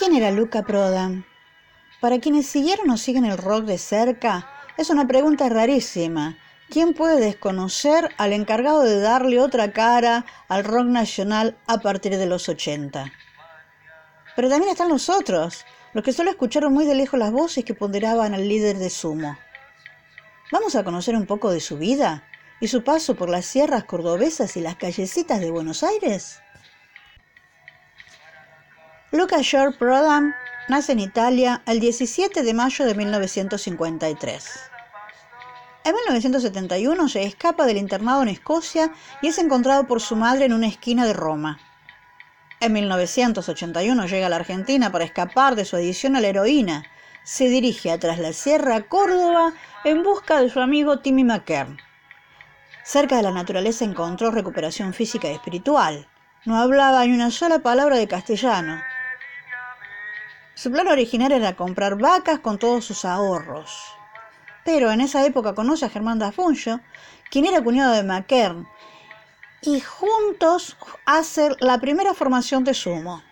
¿Quién era Luca Prodan? Para quienes siguieron o siguen el rock de cerca, es una pregunta rarísima. ¿Quién puede desconocer al encargado de darle otra cara al rock nacional a partir de los 80? Pero también están los otros, los que solo escucharon muy de lejos las voces que ponderaban al líder de Sumo. Vamos a conocer un poco de su vida y su paso por las sierras cordobesas y las callecitas de Buenos Aires. Luca Short Prodam nace en Italia el 17 de mayo de 1953. En 1971 se escapa del internado en Escocia y es encontrado por su madre en una esquina de Roma. En 1981 llega a la Argentina para escapar de su adicción a la heroína. Se dirige atrás la Sierra Córdoba en busca de su amigo Timmy McKern. Cerca de la naturaleza encontró recuperación física y espiritual. No hablaba ni una sola palabra de castellano. Su plan original era comprar vacas con todos sus ahorros. Pero en esa época conoce a Germán Dafuncho, quien era cuñado de McKern, y juntos hacen la primera formación de sumo.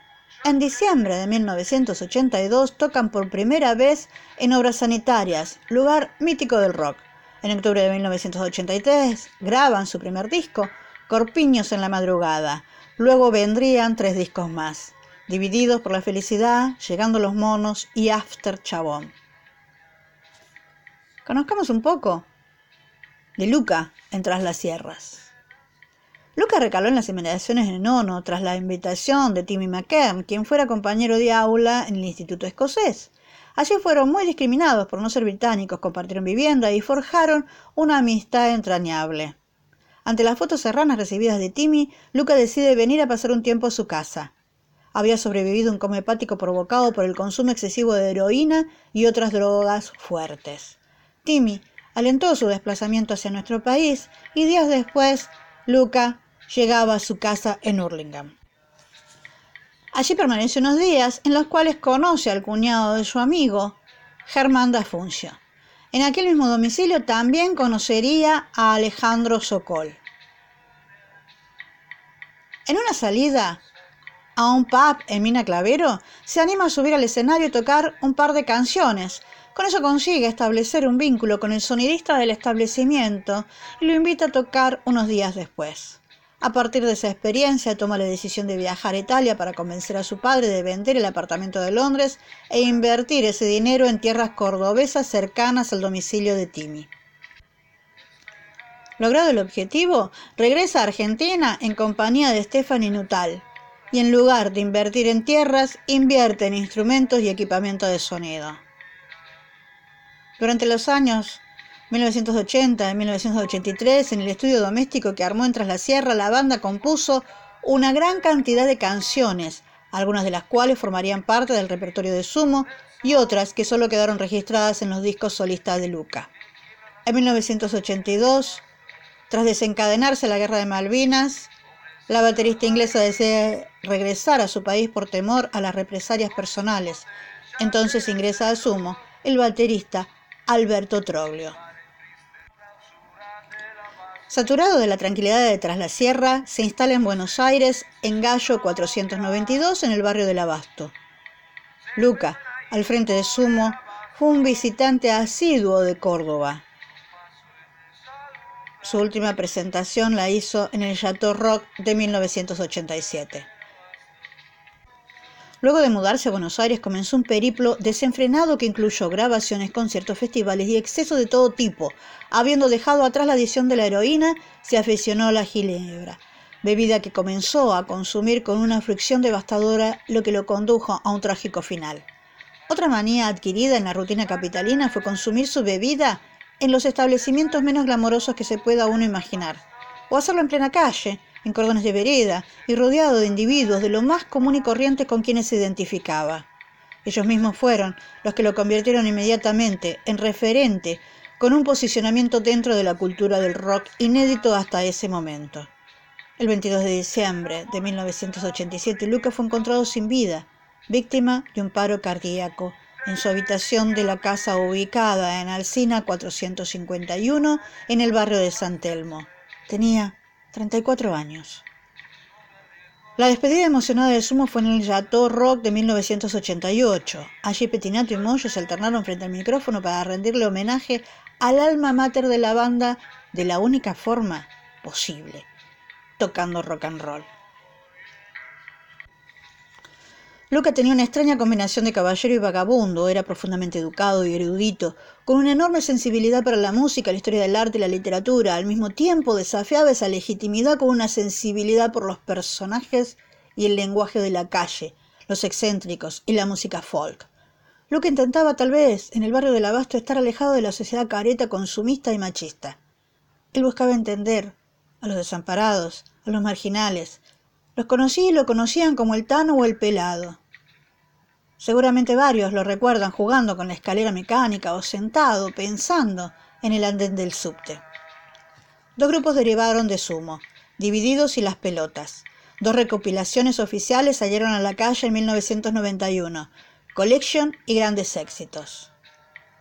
En diciembre de 1982 tocan por primera vez en Obras Sanitarias, lugar mítico del rock. En octubre de 1983 graban su primer disco, Corpiños en la Madrugada. Luego vendrían tres discos más, Divididos por la Felicidad, Llegando los Monos y After Chabón. Conozcamos un poco de Luca en Tras las Sierras. Luca recaló en las inmediaciones de Nono tras la invitación de Timmy McKern, quien fuera compañero de aula en el Instituto Escocés. Allí fueron muy discriminados por no ser británicos, compartieron vivienda y forjaron una amistad entrañable. Ante las fotos serranas recibidas de Timmy, Luca decide venir a pasar un tiempo a su casa. Había sobrevivido un coma hepático provocado por el consumo excesivo de heroína y otras drogas fuertes. Timmy alentó su desplazamiento hacia nuestro país y días después Luca llegaba a su casa en Hurlingham. Allí permaneció unos días en los cuales conoce al cuñado de su amigo, Germán Dafuncio. En aquel mismo domicilio también conocería a Alejandro Sokol. En una salida a un pub en Mina Clavero, se anima a subir al escenario y tocar un par de canciones. Con eso consigue establecer un vínculo con el sonidista del establecimiento y lo invita a tocar unos días después. A partir de esa experiencia toma la decisión de viajar a Italia para convencer a su padre de vender el apartamento de Londres e invertir ese dinero en tierras cordobesas cercanas al domicilio de Timmy. Logrado el objetivo, regresa a Argentina en compañía de Stephanie Nutal y en lugar de invertir en tierras, invierte en instrumentos y equipamiento de sonido. Durante los años 1980 y 1983, en el estudio doméstico que armó en Tras la Sierra, la banda compuso una gran cantidad de canciones, algunas de las cuales formarían parte del repertorio de Sumo y otras que solo quedaron registradas en los discos solistas de Luca. En 1982, tras desencadenarse la guerra de Malvinas, la baterista inglesa desea regresar a su país por temor a las represalias personales. Entonces ingresa a Sumo el baterista Alberto Troglio. Saturado de la tranquilidad de Tras la Sierra, se instala en Buenos Aires, en Gallo 492, en el barrio del Abasto. Luca, al frente de Sumo, fue un visitante asiduo de Córdoba. Su última presentación la hizo en el Chateau Rock de 1987. Luego de mudarse a Buenos Aires comenzó un periplo desenfrenado que incluyó grabaciones, conciertos, festivales y excesos de todo tipo. Habiendo dejado atrás la adicción de la heroína, se aficionó a la ginebra, bebida que comenzó a consumir con una fricción devastadora, lo que lo condujo a un trágico final. Otra manía adquirida en la rutina capitalina fue consumir su bebida en los establecimientos menos glamorosos que se pueda uno imaginar, o hacerlo en plena calle, en cordones de vereda y rodeado de individuos de lo más común y corriente con quienes se identificaba. Ellos mismos fueron los que lo convirtieron inmediatamente en referente con un posicionamiento dentro de la cultura del rock inédito hasta ese momento. El 22 de diciembre de 1987, Luca fue encontrado sin vida, víctima de un paro cardíaco, en su habitación de la casa ubicada en Alcina 451, en el barrio de San Telmo. Tenía 34 años. La despedida emocionada de Sumo fue en el Chateau Rock de 1988. Allí Petinato y Moyo se alternaron frente al micrófono para rendirle homenaje al alma mater de la banda de la única forma posible, tocando rock and roll. Luca tenía una extraña combinación de caballero y vagabundo, era profundamente educado y erudito, con una enorme sensibilidad para la música, la historia del arte y la literatura, al mismo tiempo desafiaba esa legitimidad con una sensibilidad por los personajes y el lenguaje de la calle, los excéntricos y la música folk. Luca intentaba tal vez, en el barrio del Abasto, estar alejado de la sociedad careta, consumista y machista. Él buscaba entender a los desamparados, a los marginales, los conocí y lo conocían como el Tano o el Pelado. Seguramente varios lo recuerdan jugando con la escalera mecánica o sentado, pensando en el andén del subte. Dos grupos derivaron de Sumo, Divididos y Las Pelotas. Dos recopilaciones oficiales salieron a la calle en 1991, Collection y Grandes Éxitos.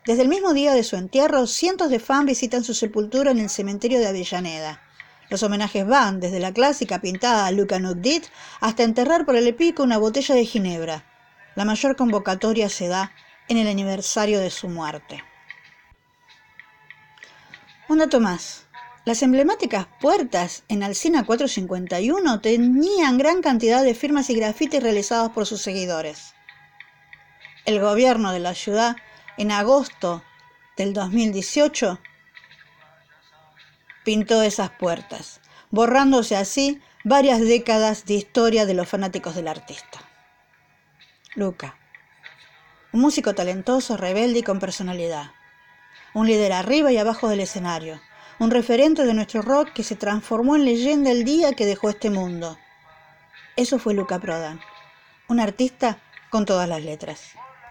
Desde el mismo día de su entierro, cientos de fans visitan su sepultura en el cementerio de Avellaneda. Los homenajes van desde la clásica pintada a Luca Nugdit hasta enterrar por el pico una botella de ginebra. La mayor convocatoria se da en el aniversario de su muerte. Un dato más. Las emblemáticas puertas en Alcina 451 tenían gran cantidad de firmas y grafitis realizados por sus seguidores. El gobierno de la ciudad, en agosto del 2018, pintó esas puertas, borrándose así varias décadas de historia de los fanáticos del artista. Luca, un músico talentoso, rebelde y con personalidad, un líder arriba y abajo del escenario, un referente de nuestro rock que se transformó en leyenda el día que dejó este mundo. Eso fue Luca Prodan, un artista con todas las letras.